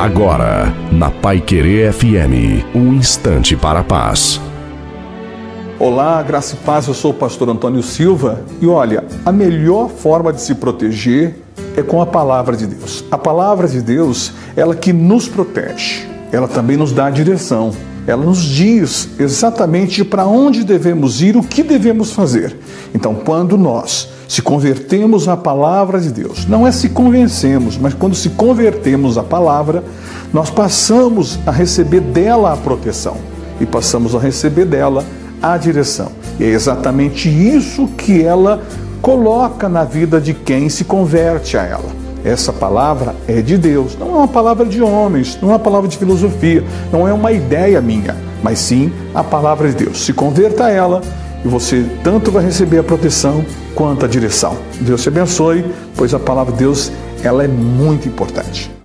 Agora, na Pai Querer FM, um instante para a paz. Olá, graça e paz, eu sou o pastor Antônio Silva e olha, a melhor forma de se proteger é com a palavra de Deus. A palavra de Deus, ela que nos protege, ela também nos dá a direção. Ela nos diz exatamente para onde devemos ir, o que devemos fazer. Então, quando nós se convertemos à palavra de Deus, não é se convencemos, mas quando se convertemos à palavra, nós passamos a receber dela a proteção e passamos a receber dela a direção. E é exatamente isso que ela coloca na vida de quem se converte a ela. Essa palavra é de Deus, não é uma palavra de homens, não é uma palavra de filosofia, não é uma ideia minha, mas sim a palavra de Deus. Se converta a ela e você tanto vai receber a proteção quanto a direção. Deus te abençoe, pois a palavra de Deus ela é muito importante.